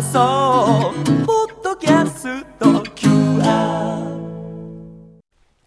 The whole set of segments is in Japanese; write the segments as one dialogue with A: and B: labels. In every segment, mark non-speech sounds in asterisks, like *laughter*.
A: 放送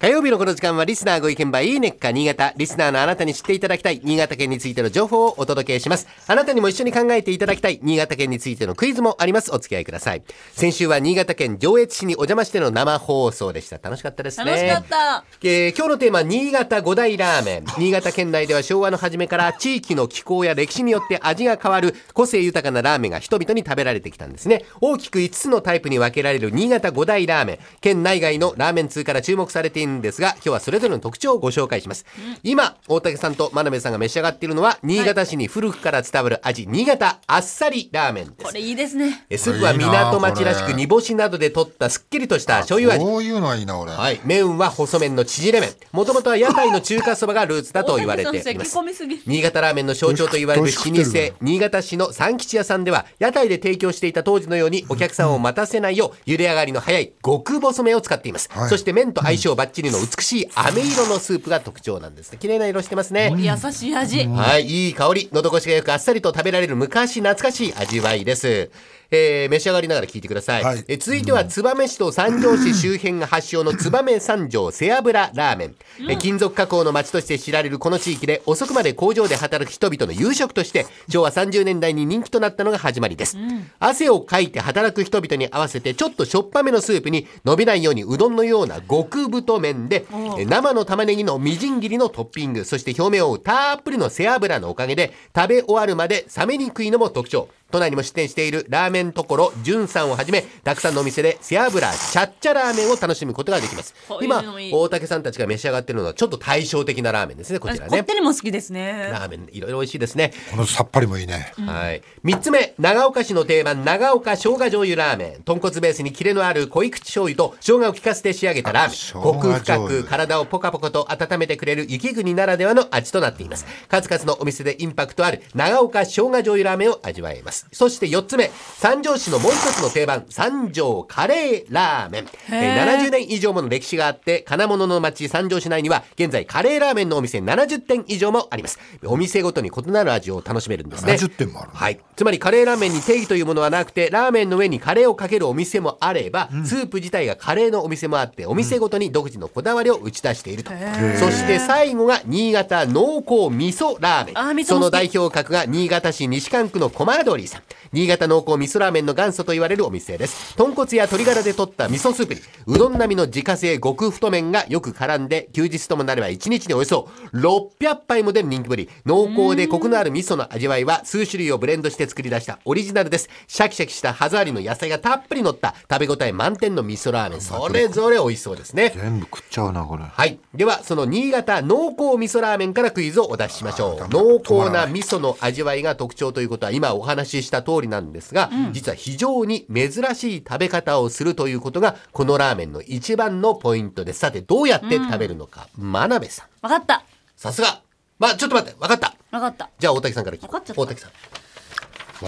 B: 火曜日のこの時間はリスナーご意見番いいねっか新潟。リスナーのあなたに知っていただきたい新潟県についての情報をお届けします。あなたにも一緒に考えていただきたい新潟県についてのクイズもあります。お付き合いください。先週は新潟県上越市にお邪魔しての生放送でした。楽しかったですね。
C: 楽しかった。
B: えー今日のテーマ、新潟五大ラーメン。新潟県内では昭和の初めから地域の気候や歴史によって味が変わる個性豊かなラーメンが人々に食べられてきたんですね。大きく5つのタイプに分けられる新潟五大ラーメン。県内外のラーメン通から注目されているんですが、今日はそれぞれの特徴をご紹介します。今、大竹さんと真鍋さんが召し上がっているのは、新潟市に古くから伝わる味、新潟あっさりラーメンです
C: こ。れいいですね。
B: えスープは港町らしく煮干しなどで取ったすっきりとした醤油味。
D: こういうのはいいな、俺。
B: はい。麺は細麺の縮れ麺。もともとは屋台の中華そばがルーツだと言われています。新潟ラーメンの象徴と言われる老舗新潟市の三吉屋さんでは、屋台で提供していた当時のようにお客さんを待たせないよう、茹で上がりの早い極細麺を使っています。
D: はい
B: そして麺と相性バッチリの美しい飴色のスープが特徴なんですね。綺麗な色してますね。
C: 優しい味。
B: はい、いい香り、喉越しがよくあっさりと食べられる昔懐かしい味わいです。えー召し上がりながら聞いてください。
D: はい
B: え続いては、燕市と三条市周辺が発祥の燕三条背脂ラーメン。え金属加工の町として知られるこの地域で、遅くまで工場で働く人々の夕食として、昭和30年代に人気となったのが始まりです。汗をかいて働く人々に合わせて、ちょっとしょっぱめのスープに伸びないようにうどんのような極太麺で、え生の玉ねぎのみじん切りのトッピング、そして表面を覆うたっぷりの背脂のおかげで、食べ終わるまで冷めにくいのも特徴。都内にも出店しているラーメンところ、じゅんさんをはじめ、たくさんのお店で背脂、チャッチャラーメンを楽しむことができます今大竹さんたちが召し上がっているのは、ちょっと対照的なラーメンですね、こちらね
C: 私こっ。てりも好きですね。
B: ラーメン、いろいろ美味しいですね。
D: このさっぱりもいいね。
B: はい。三つ目、長岡市の定番、長岡生姜醤油ラーメン。豚骨ベースにキレのある濃い口醤油と生姜を効かせて仕上げたラーメン。コク深く体をポカポカと温めてくれる雪国ならではの味となっています。数々のお店でインパクトある長岡生姜醤油ラーメンを味わえます。そして四つ目、三条市のもう一つの定番、三条カレーラーメン。えー70年以上もの歴史があって、金物の町三条市内には、現在カレーラーメンのお店70店以上もあります。お店ごとに異なる味を楽しめるんですね。
D: 70店もあるの
B: はい。つまりカレーラーメンに定義というものはなくて、ラーメンの上にカレーをかけるお店もあれば、スープ自体がカレーのお店もあって、お店ごとに独自のこだわりを打ち出していると。そして最後が新潟濃厚味噌ラーメン。その代表格が新潟市西館区のコマードリーさん。新潟濃厚味噌ラーメンの元祖と言われるお店です。豚骨や鶏ガラで取った味噌スープに、うどん並みの自家製極太麺がよく絡んで、休日ともなれば1日におよそ600杯も出る人気ぶり。濃厚でコクのある味噌の味わいは数種類をブレンドして作り出したオリジナルです。シャキシャキした歯触りの野菜がたっぷり乗った食べ応え満点の味噌ラーメン。それぞれ美味しそうですね。
D: 全部食っちゃうな、これ。
B: はい。では、その新潟濃厚味噌ラーメンからクイズをお出ししましょう。濃厚ない味噌の味わいが特徴ということは今お話しした通りなんですが、実は非常に珍しい食べ方をするということが、このラーメンの一番のポイントです。さて、どうやって食べるのか。真鍋さん。
C: わかった。
B: さすが。まあ、ちょっと待って。わかった。
C: わかった。
B: じゃあ、大竹さんから聞こう
C: わかっちゃった
B: 大竹さん。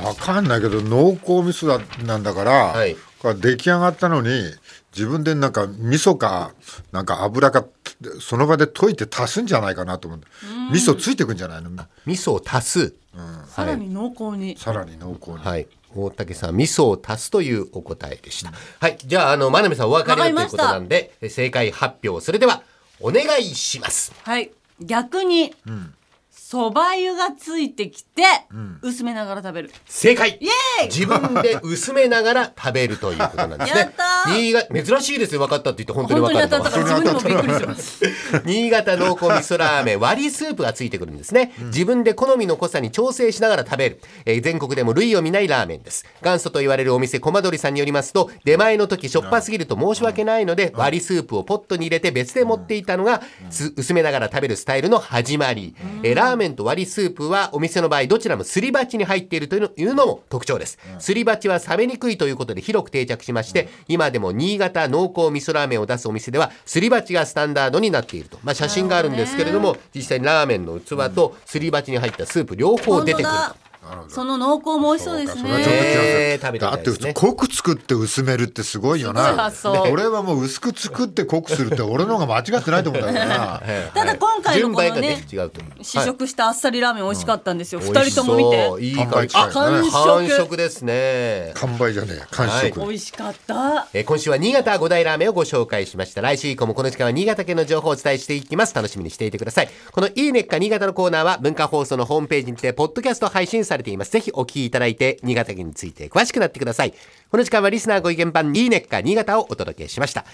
D: わかんないけど、濃厚味噌だなんだから、
B: はい
D: これ出来上がったのに、自分でなんか味噌か、なんか油か、その場で溶いて足すんじゃないかなと思って。味噌ついてくんじゃないの？
B: 味噌を足す。
C: さらに濃厚に。
D: さらに濃厚に。
B: はい。大竹さん、味噌を足すというお答えでした。はい。じゃあ、あの、真鍋さんお分かりだということなんで、え正解発表。それでは、お願いします。
C: はい。逆に、蕎麦湯がついてきて、薄めながら食べる。
B: 正解
C: イエーイ
B: 自分で薄めながら食べるということなんですね。*laughs* 新潟、珍しいですよ。分かったって言って本当に分かる
C: ったから自分でもびっくりしてます。*laughs*
B: 新潟濃厚味噌ラーメン割りスープがついてくるんですね、自分で好みの濃さに調整しながら食べる、えー全国でも類を見ないラーメンです。元祖と言われるお店コマドリさんによりますと出前の時しょっぱすぎると申し訳ないので割りスープをポットに入れて別で持っていたのがす薄めながら食べるスタイルの始まり、えーラーメンと割りスープはお店の場合どちらもすり鉢に入っているというのも特徴です。すり鉢は冷めにくいということで広く定着しまして今でも新潟濃厚味噌ラーメンを出すお店ではすり鉢がスタンダードになっていると、まあ、写真があるんですけれども実際にラーメンの器とすり鉢に入ったスープ両方出てくる
C: 本当だ
D: なるほど
C: その濃厚も美味しそうですね。
B: えー
D: だって。
B: たいですね。
D: 濃く作って薄めるってすごいよな。俺はもう薄く作って濃くするって俺の方が間違ってないと思うんだけどな *laughs*
C: ただ今回のこの
B: ね
C: 試食したあっさりラーメン美味しかったんですよ。二、
B: はい。
C: 人とも見て。
B: いい感じ
C: 完食。
B: 完食ですね。
D: 完売じゃねえ完食、
C: 美味しかった。
B: えー今週は新潟五大ラーメンをご紹介しました。来週以降もこの時間は新潟県の情報をお伝えしていきます。楽しみにしていてください。このいいねっか新潟のコーナーは文化放送のホームページにてポッドキャスト配信されています。ぜひお聞きいただいて新潟県について詳しくなってください。この時間はリスナーご意見番いいねっか新潟をお届けしました。